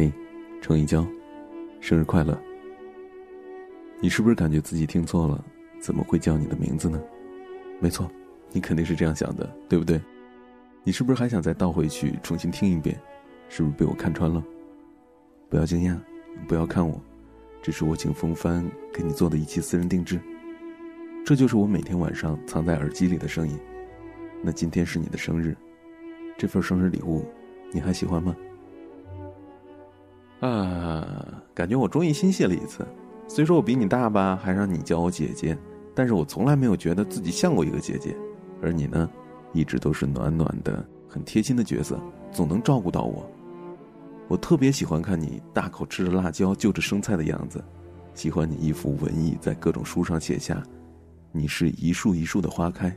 嘿，程一娇，生日快乐！你是不是感觉自己听错了？怎么会叫你的名字呢？没错，你肯定是这样想的，对不对？你是不是还想再倒回去重新听一遍？是不是被我看穿了？不要惊讶，不要看我，这是我请风帆给你做的一期私人定制。这就是我每天晚上藏在耳机里的声音。那今天是你的生日，这份生日礼物，你还喜欢吗？啊，感觉我终于心细了一次。虽说我比你大吧，还让你叫我姐姐，但是我从来没有觉得自己像过一个姐姐。而你呢，一直都是暖暖的、很贴心的角色，总能照顾到我。我特别喜欢看你大口吃着辣椒、就着生菜的样子，喜欢你一副文艺在各种书上写下：“你是一树一树的花开，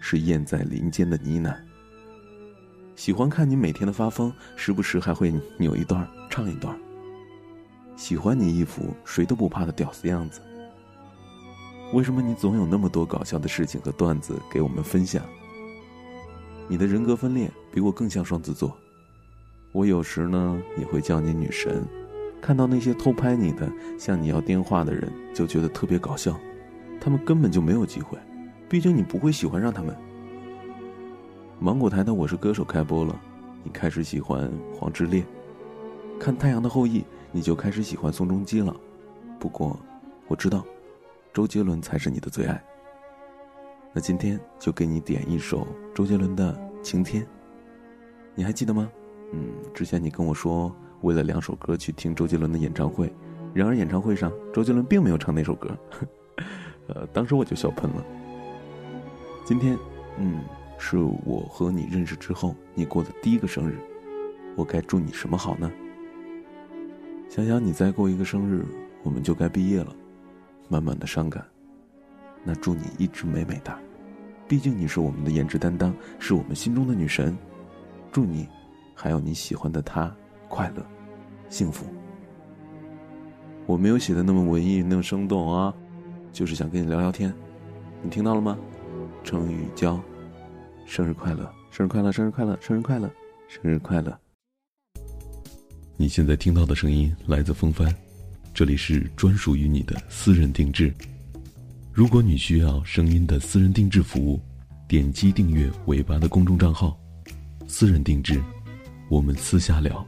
是燕在林间的呢喃。”喜欢看你每天的发疯，时不时还会扭一段唱一段。喜欢你一副谁都不怕的屌丝样子。为什么你总有那么多搞笑的事情和段子给我们分享？你的人格分裂比我更像双子座。我有时呢也会叫你女神，看到那些偷拍你的、向你要电话的人，就觉得特别搞笑。他们根本就没有机会，毕竟你不会喜欢上他们。芒果台的《我是歌手》开播了，你开始喜欢黄致列；看《太阳的后裔》，你就开始喜欢宋仲基了。不过，我知道，周杰伦才是你的最爱。那今天就给你点一首周杰伦的《晴天》，你还记得吗？嗯，之前你跟我说为了两首歌去听周杰伦的演唱会，然而演唱会上周杰伦并没有唱那首歌，呃，当时我就笑喷了。今天，嗯。是我和你认识之后，你过的第一个生日，我该祝你什么好呢？想想你再过一个生日，我们就该毕业了，满满的伤感。那祝你一直美美哒，毕竟你是我们的颜值担当，是我们心中的女神。祝你，还有你喜欢的他，快乐，幸福。我没有写的那么文艺，那么生动啊，就是想跟你聊聊天。你听到了吗？程雨娇。生日快乐，生日快乐，生日快乐，生日快乐，生日快乐！你现在听到的声音来自风帆，这里是专属于你的私人定制。如果你需要声音的私人定制服务，点击订阅尾巴的公众账号，私人定制，我们私下聊。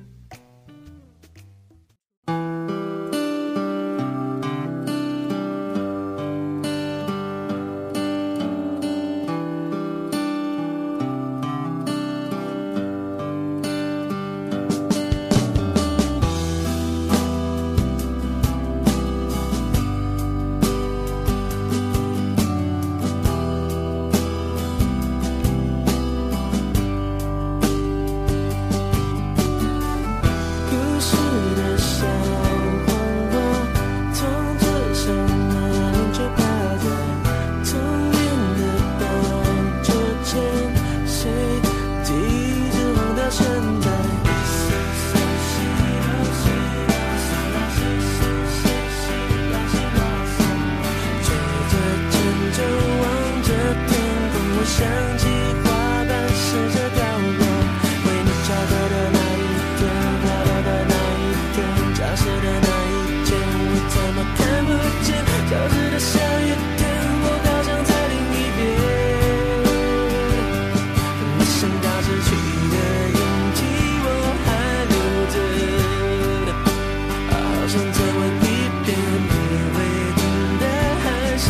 想起花瓣试着掉落，为你找到的那一天，找到的那一天，假设的那一天，我怎么看不见消失的下雨天，我好想再另一边。没想到失去的勇气我还留着，好想再问一遍，你会等待还是？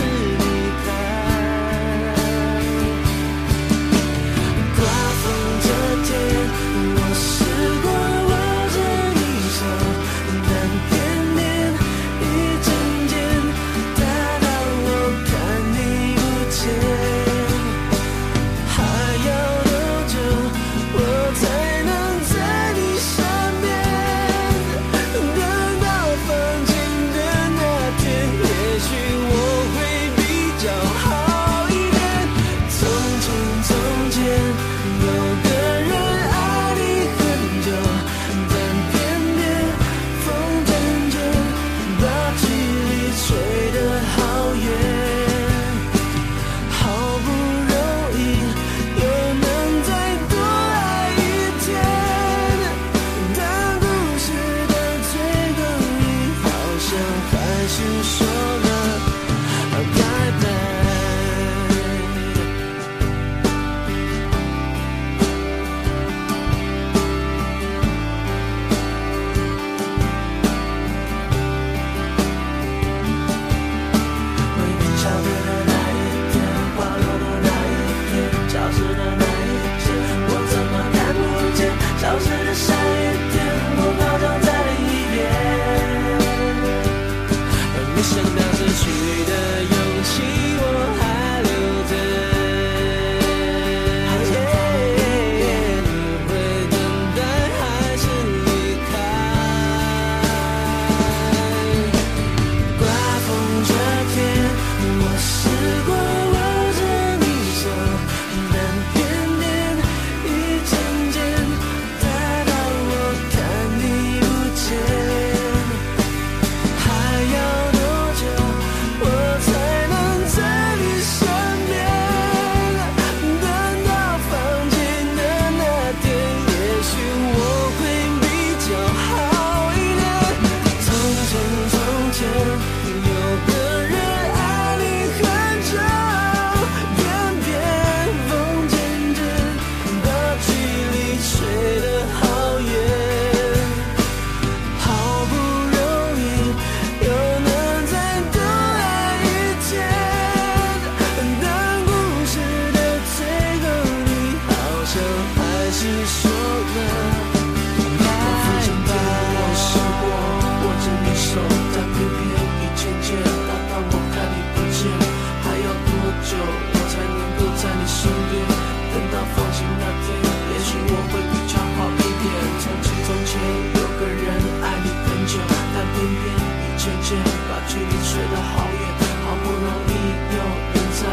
渐渐把距离吹得好远，好不容易又能再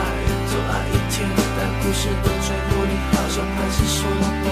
走爱一天，但故事的最后你好像还是说。